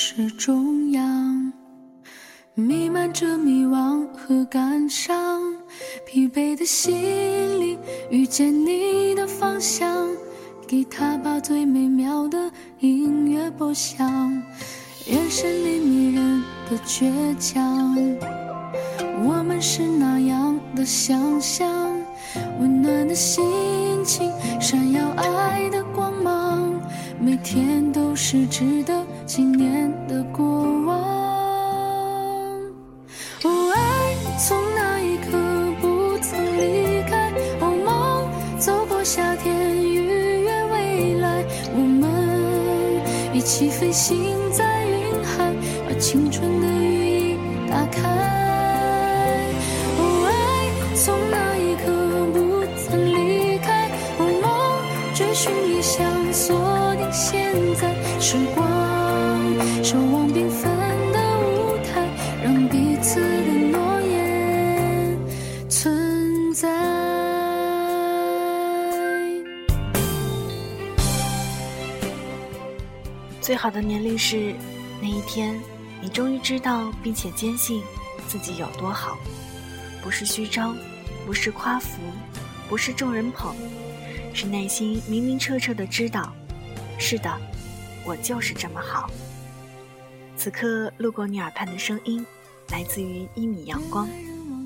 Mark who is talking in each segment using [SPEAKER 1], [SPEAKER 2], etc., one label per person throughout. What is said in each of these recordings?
[SPEAKER 1] 是中央，弥漫着迷惘和感伤，疲惫的心灵遇见你的方向，给他把最美妙的音乐播响，眼神里迷人的倔强，我们是那样的想象，温暖的心情，闪耀爱的光芒，每天都是值得。纪念的过往，哦，爱从那一刻不曾离开，哦，梦走过夏天，预约未来，我们一起飞行在云海，把青春的羽翼打开。哦，爱从那一刻不曾离开，哦，梦追寻理想，锁定现在，时光。守望缤纷的舞台，让彼此的诺言存在。
[SPEAKER 2] 最好的年龄是那一天，你终于知道并且坚信自己有多好，不是虚张，不是夸服，不是众人捧，是内心明明澈澈的知道，是的，我就是这么好。此刻路过你耳畔的声音，来自于一米阳光，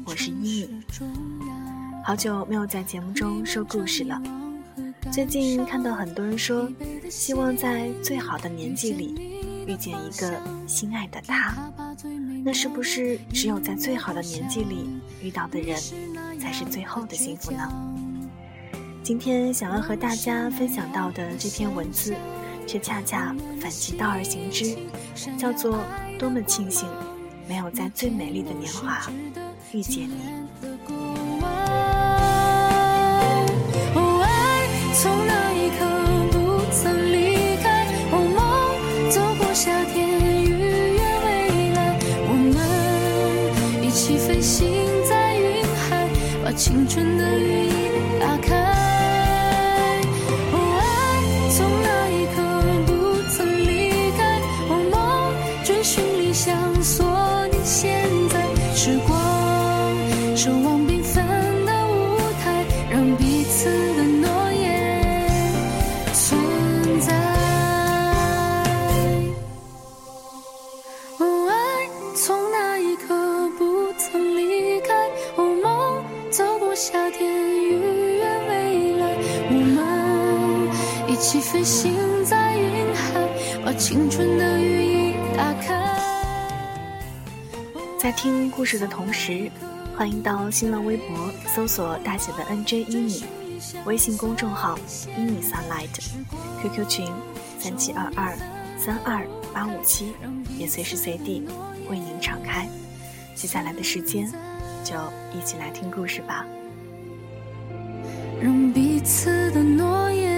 [SPEAKER 2] 我是一米。好久没有在节目中说故事了。最近看到很多人说，希望在最好的年纪里遇见一个心爱的他。那是不是只有在最好的年纪里遇到的人，才是最后的幸福呢？今天想要和大家分享到的这篇文字。却恰恰反其道而行之，叫做多么庆幸，没有在最美丽的年华遇见你。
[SPEAKER 1] 在
[SPEAKER 2] 听故事的同时，欢迎到新浪微博搜索大写的 NJ 一米，微信公众号一米 sunlight，QQ 群三七二二三二八五七，也随时随地为您敞开。接下来的时间，就一起来听故事吧。
[SPEAKER 1] 让彼此的诺言。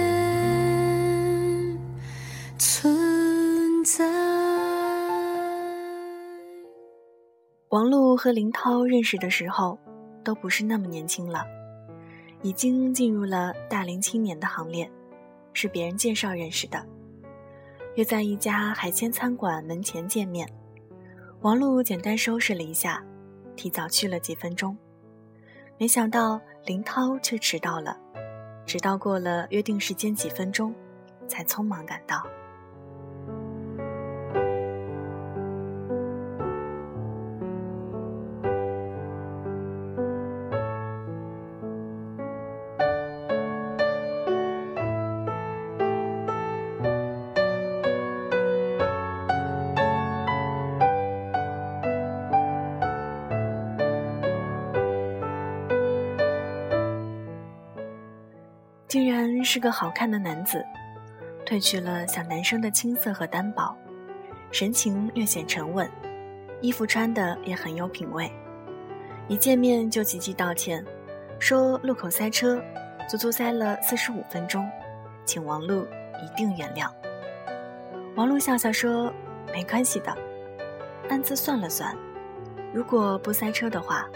[SPEAKER 2] 王璐和林涛认识的时候，都不是那么年轻了，已经进入了大龄青年的行列，是别人介绍认识的，约在一家海鲜餐馆门前见面。王璐简单收拾了一下，提早去了几分钟，没想到林涛却迟到了，直到过了约定时间几分钟，才匆忙赶到。竟然是个好看的男子，褪去了小男生的青涩和单薄，神情略显沉稳，衣服穿的也很有品味。一见面就急急道歉，说路口塞车，足足塞了四十五分钟，请王璐一定原谅。王璐笑笑说：“没关系的。”暗自算了算，如果不塞车的话，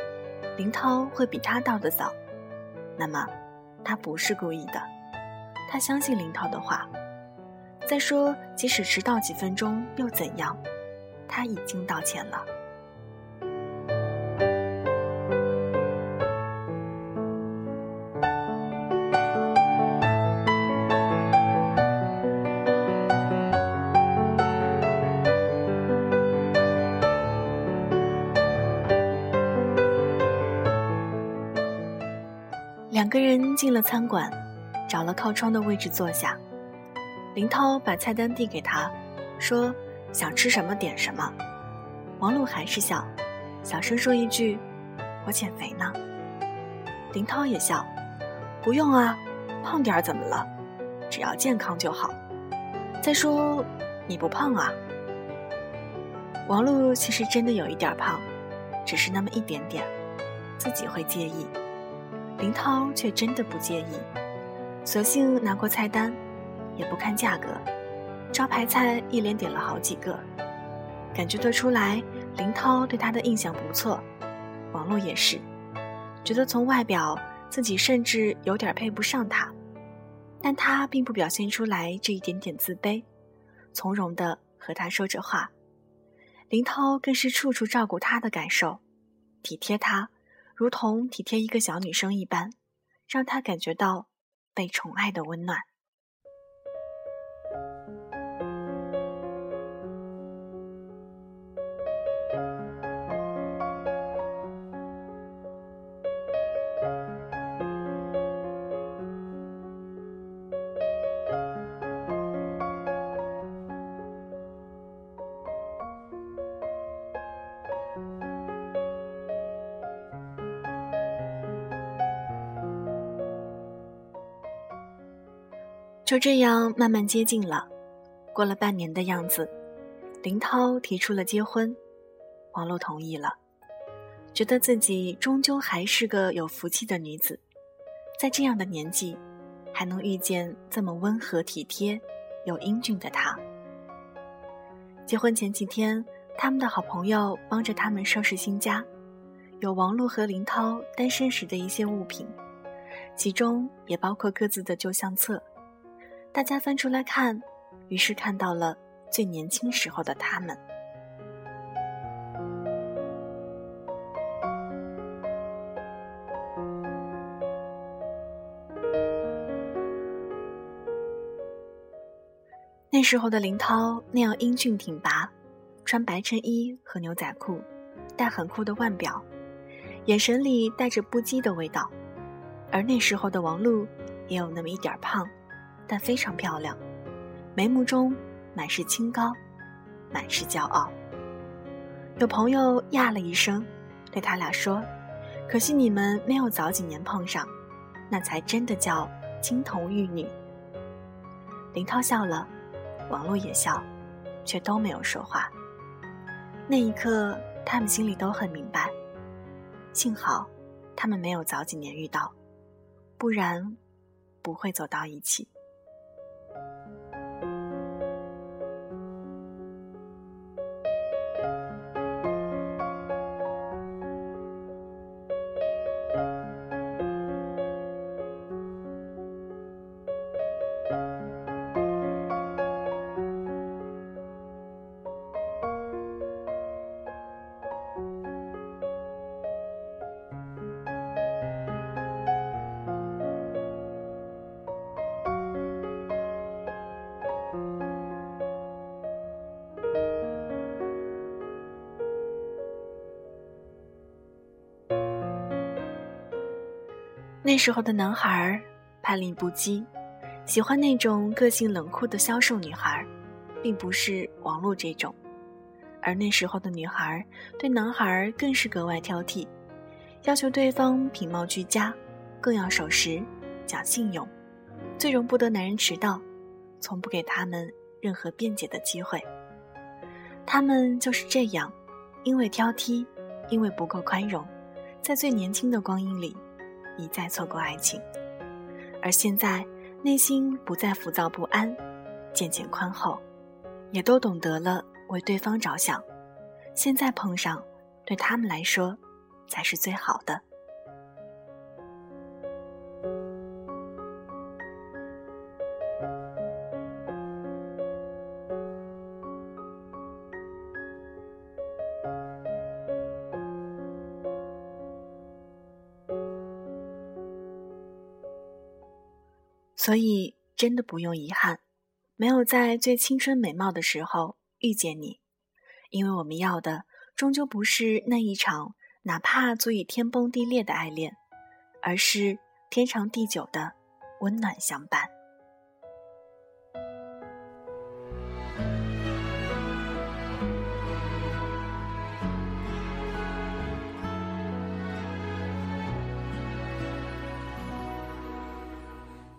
[SPEAKER 2] 林涛会比他到的早。那么，他不是故意的。他相信林涛的话。再说，即使迟到几分钟又怎样？他已经道歉了。两个人进了餐馆，找了靠窗的位置坐下。林涛把菜单递给他，说：“想吃什么点什么。”王璐还是笑，小声说一句：“我减肥呢。”林涛也笑：“不用啊，胖点儿怎么了？只要健康就好。再说，你不胖啊。”王璐其实真的有一点胖，只是那么一点点，自己会介意。林涛却真的不介意，索性拿过菜单，也不看价格，招牌菜一连点了好几个，感觉得出来林涛对他的印象不错，王璐也是，觉得从外表自己甚至有点配不上他，但他并不表现出来这一点点自卑，从容的和他说着话，林涛更是处处照顾他的感受，体贴他。如同体贴一个小女生一般，让她感觉到被宠爱的温暖。就这样慢慢接近了，过了半年的样子，林涛提出了结婚，王璐同意了，觉得自己终究还是个有福气的女子，在这样的年纪，还能遇见这么温和体贴又英俊的他。结婚前几天，他们的好朋友帮着他们收拾新家，有王璐和林涛单身时的一些物品，其中也包括各自的旧相册。大家翻出来看，于是看到了最年轻时候的他们。那时候的林涛那样英俊挺拔，穿白衬衣和牛仔裤，戴很酷的腕表，眼神里带着不羁的味道。而那时候的王璐也有那么一点胖。但非常漂亮，眉目中满是清高，满是骄傲。有朋友呀了一声，对他俩说：“可惜你们没有早几年碰上，那才真的叫金童玉女。”林涛笑了，王璐也笑，却都没有说话。那一刻，他们心里都很明白，幸好他们没有早几年遇到，不然不会走到一起。那时候的男孩叛逆不羁，喜欢那种个性冷酷的消瘦女孩，并不是王璐这种。而那时候的女孩对男孩更是格外挑剔，要求对方品貌俱佳，更要守时、讲信用，最容不得男人迟到，从不给他们任何辩解的机会。他们就是这样，因为挑剔，因为不够宽容，在最年轻的光阴里，一再错过爱情。而现在，内心不再浮躁不安，渐渐宽厚，也都懂得了为对方着想。现在碰上，对他们来说，才是最好的。所以，真的不用遗憾，没有在最青春美貌的时候遇见你，因为我们要的终究不是那一场哪怕足以天崩地裂的爱恋，而是天长地久的温暖相伴。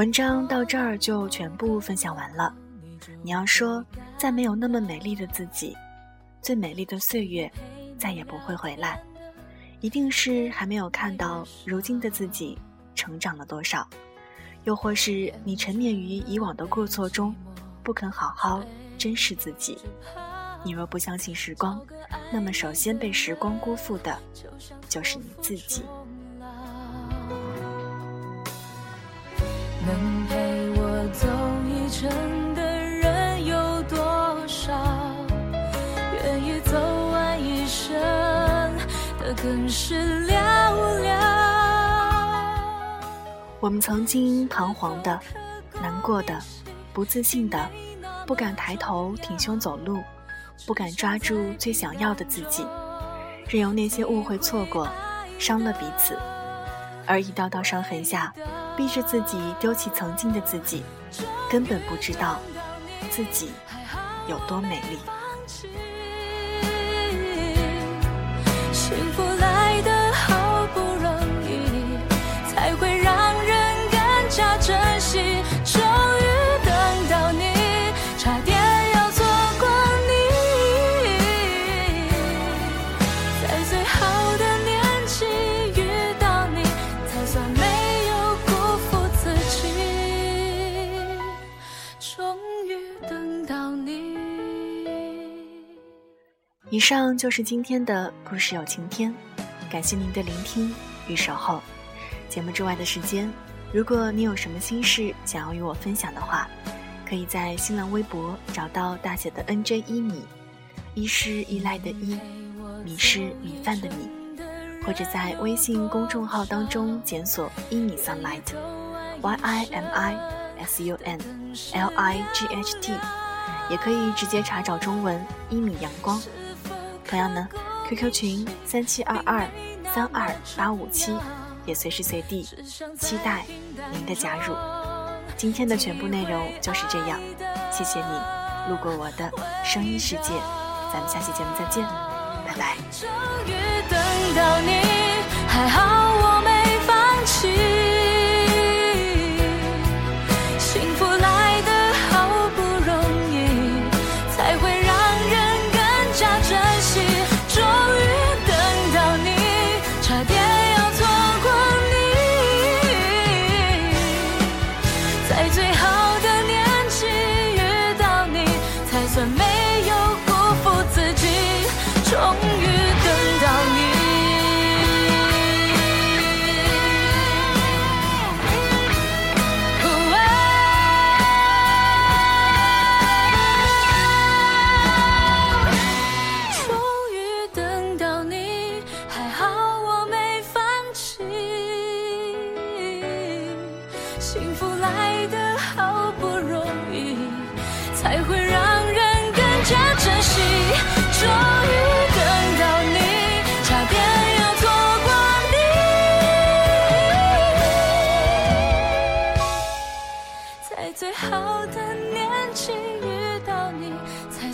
[SPEAKER 2] 文章到这儿就全部分享完了。你要说再没有那么美丽的自己，最美丽的岁月再也不会回来，一定是还没有看到如今的自己成长了多少，又或是你沉湎于以往的过错中，不肯好好珍视自己。你若不相信时光，那么首先被时光辜负的就是你自己。
[SPEAKER 1] 一程的人有多少？愿意走完一生的更是寥寥。
[SPEAKER 2] 我们曾经彷徨的、难过的、不自信的，不敢抬头挺胸走路，不敢抓住最想要的自己，任由那些误会错过，伤了彼此，而一道道伤痕下。逼着自己丢弃曾经的自己，根本不知道自己有多美丽。以上就是今天的故事有晴天，感谢您的聆听与守候。节目之外的时间，如果你有什么心事想要与我分享的话，可以在新浪微博找到大写的 NJ 一米，一是依赖的依，米是米饭的米，或者在微信公众号当中检索一米 sunlight，Y I M I S U N L I G H T，也可以直接查找中文一米阳光。同样呢，QQ 群三七二二三二八五七，也随时随地期待您的加入。今天的全部内容就是这样，谢谢你路过我的声音世界，咱们下期节目再见，拜拜。
[SPEAKER 1] 终于等到你，还好我没放弃。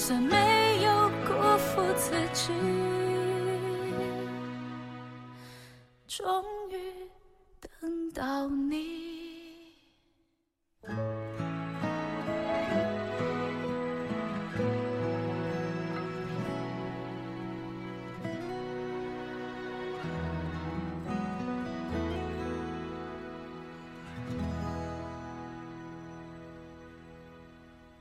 [SPEAKER 1] 算没有辜负自己。终于等到你。